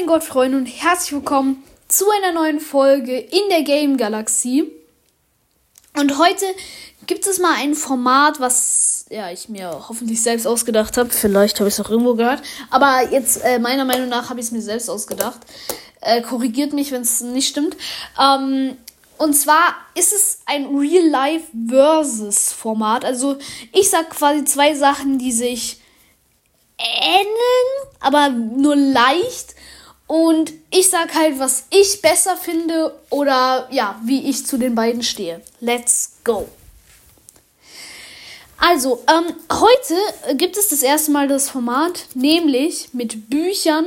mein Gott, Freunde, und herzlich willkommen zu einer neuen Folge in der Game Galaxie. Und heute gibt es mal ein Format, was ja ich mir hoffentlich selbst ausgedacht habe. Vielleicht habe ich es auch irgendwo gehört. Aber jetzt, äh, meiner Meinung nach, habe ich es mir selbst ausgedacht. Äh, korrigiert mich, wenn es nicht stimmt. Ähm, und zwar ist es ein Real-Life-Versus-Format. Also ich sag quasi zwei Sachen, die sich ähneln, aber nur leicht. Und ich sag halt, was ich besser finde oder ja, wie ich zu den beiden stehe. Let's go. Also, ähm, heute gibt es das erste Mal das Format, nämlich mit Büchern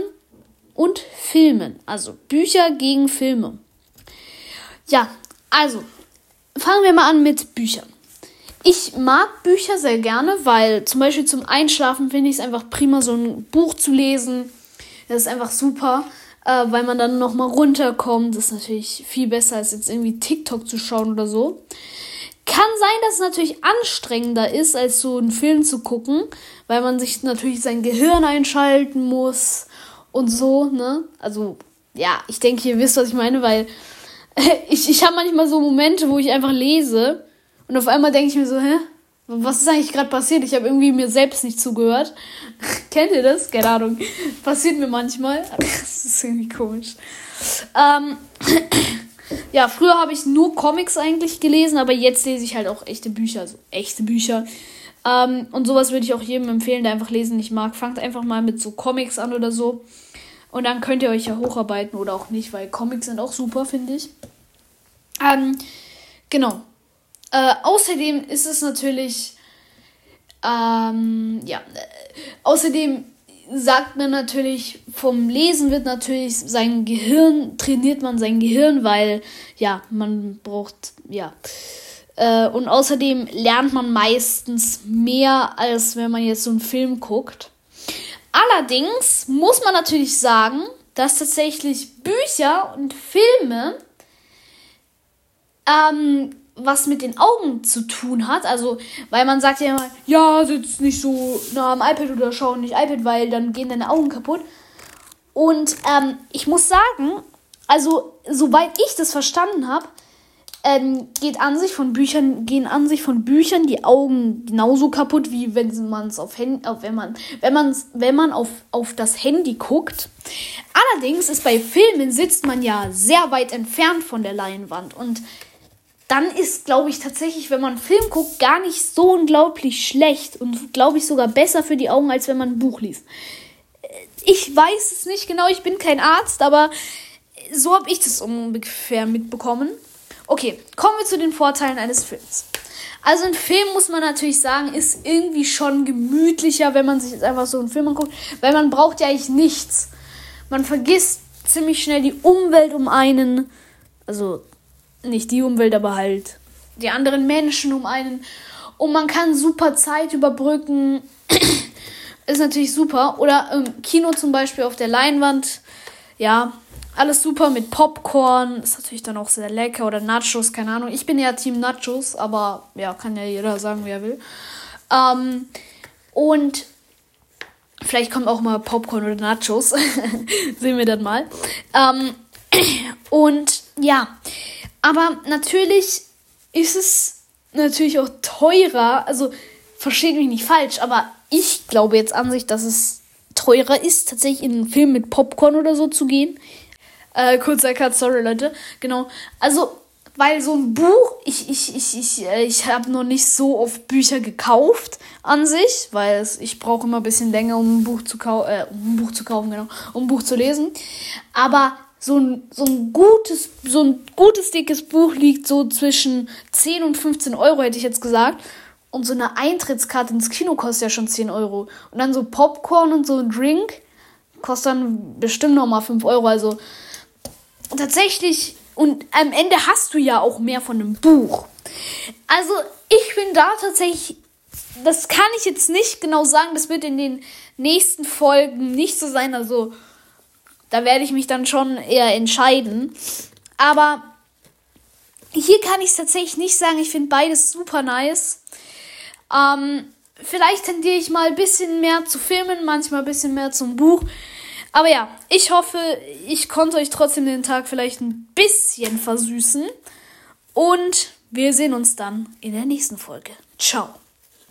und Filmen. Also Bücher gegen Filme. Ja, also, fangen wir mal an mit Büchern. Ich mag Bücher sehr gerne, weil zum Beispiel zum Einschlafen finde ich es einfach prima, so ein Buch zu lesen. Das ist einfach super, äh, weil man dann nochmal runterkommt. Das ist natürlich viel besser, als jetzt irgendwie TikTok zu schauen oder so. Kann sein, dass es natürlich anstrengender ist, als so einen Film zu gucken, weil man sich natürlich sein Gehirn einschalten muss und so, ne? Also, ja, ich denke, ihr wisst, was ich meine, weil ich, ich habe manchmal so Momente, wo ich einfach lese und auf einmal denke ich mir so, hä? Was ist eigentlich gerade passiert? Ich habe irgendwie mir selbst nicht zugehört. Kennt ihr das? Keine Ahnung. Passiert mir manchmal. Das ist irgendwie komisch. Ähm, ja, früher habe ich nur Comics eigentlich gelesen, aber jetzt lese ich halt auch echte Bücher, also echte Bücher. Ähm, und sowas würde ich auch jedem empfehlen, der einfach lesen nicht mag. Fangt einfach mal mit so Comics an oder so. Und dann könnt ihr euch ja hocharbeiten oder auch nicht, weil Comics sind auch super, finde ich. Ähm, genau. Äh, außerdem ist es natürlich, ähm, ja, außerdem sagt man natürlich, vom Lesen wird natürlich sein Gehirn, trainiert man sein Gehirn, weil, ja, man braucht, ja. Äh, und außerdem lernt man meistens mehr, als wenn man jetzt so einen Film guckt. Allerdings muss man natürlich sagen, dass tatsächlich Bücher und Filme ähm, was mit den Augen zu tun hat. Also, weil man sagt ja immer, ja, sitzt nicht so nah am iPad oder schau nicht iPad, weil dann gehen deine Augen kaputt. Und ähm, ich muss sagen, also, soweit ich das verstanden habe, ähm, geht an sich von Büchern, gehen an sich von Büchern die Augen genauso kaputt, wie wenn man es auf Handy, wenn man, wenn man, wenn man auf, auf das Handy guckt. Allerdings ist bei Filmen sitzt man ja sehr weit entfernt von der Leinwand und dann ist, glaube ich, tatsächlich, wenn man einen Film guckt, gar nicht so unglaublich schlecht und, glaube ich, sogar besser für die Augen, als wenn man ein Buch liest. Äh, ich weiß es nicht genau, ich bin kein Arzt, aber so habe ich das ungefähr mitbekommen. Okay, kommen wir zu den Vorteilen eines Films. Also ein Film, muss man natürlich sagen, ist irgendwie schon gemütlicher, wenn man sich jetzt einfach so einen Film anguckt, weil man braucht ja eigentlich nichts. Man vergisst ziemlich schnell die Umwelt um einen. Also nicht die Umwelt, aber halt die anderen Menschen um einen. Und man kann super Zeit überbrücken. ist natürlich super. Oder im Kino zum Beispiel auf der Leinwand. Ja, alles super mit Popcorn. Ist natürlich dann auch sehr lecker. Oder Nachos, keine Ahnung. Ich bin ja Team Nachos, aber ja, kann ja jeder sagen, wie er will. Ähm, und vielleicht kommt auch mal Popcorn oder Nachos. Sehen wir dann mal. Ähm, und ja, aber natürlich ist es natürlich auch teurer. Also versteht mich nicht falsch, aber ich glaube jetzt an sich, dass es teurer ist, tatsächlich in einen Film mit Popcorn oder so zu gehen. Äh, kurzer Cut, sorry Leute. Genau. Also, weil so ein Buch, ich, ich, ich, ich, äh, ich habe noch nicht so oft Bücher gekauft an sich, weil es, ich brauche immer ein bisschen länger, um ein Buch zu kaufen, äh, um ein Buch zu kaufen, genau, um ein Buch zu lesen. Aber so ein, so ein gutes, so ein gutes dickes Buch liegt so zwischen 10 und 15 Euro, hätte ich jetzt gesagt. Und so eine Eintrittskarte ins Kino kostet ja schon 10 Euro. Und dann so Popcorn und so ein Drink kostet dann bestimmt nochmal 5 Euro. Also tatsächlich, und am Ende hast du ja auch mehr von einem Buch. Also ich bin da tatsächlich, das kann ich jetzt nicht genau sagen, das wird in den nächsten Folgen nicht so sein. Also da werde ich mich dann schon eher entscheiden. Aber hier kann ich es tatsächlich nicht sagen. Ich finde beides super nice. Ähm, vielleicht tendiere ich mal ein bisschen mehr zu Filmen, manchmal ein bisschen mehr zum Buch. Aber ja, ich hoffe, ich konnte euch trotzdem den Tag vielleicht ein bisschen versüßen. Und wir sehen uns dann in der nächsten Folge. Ciao.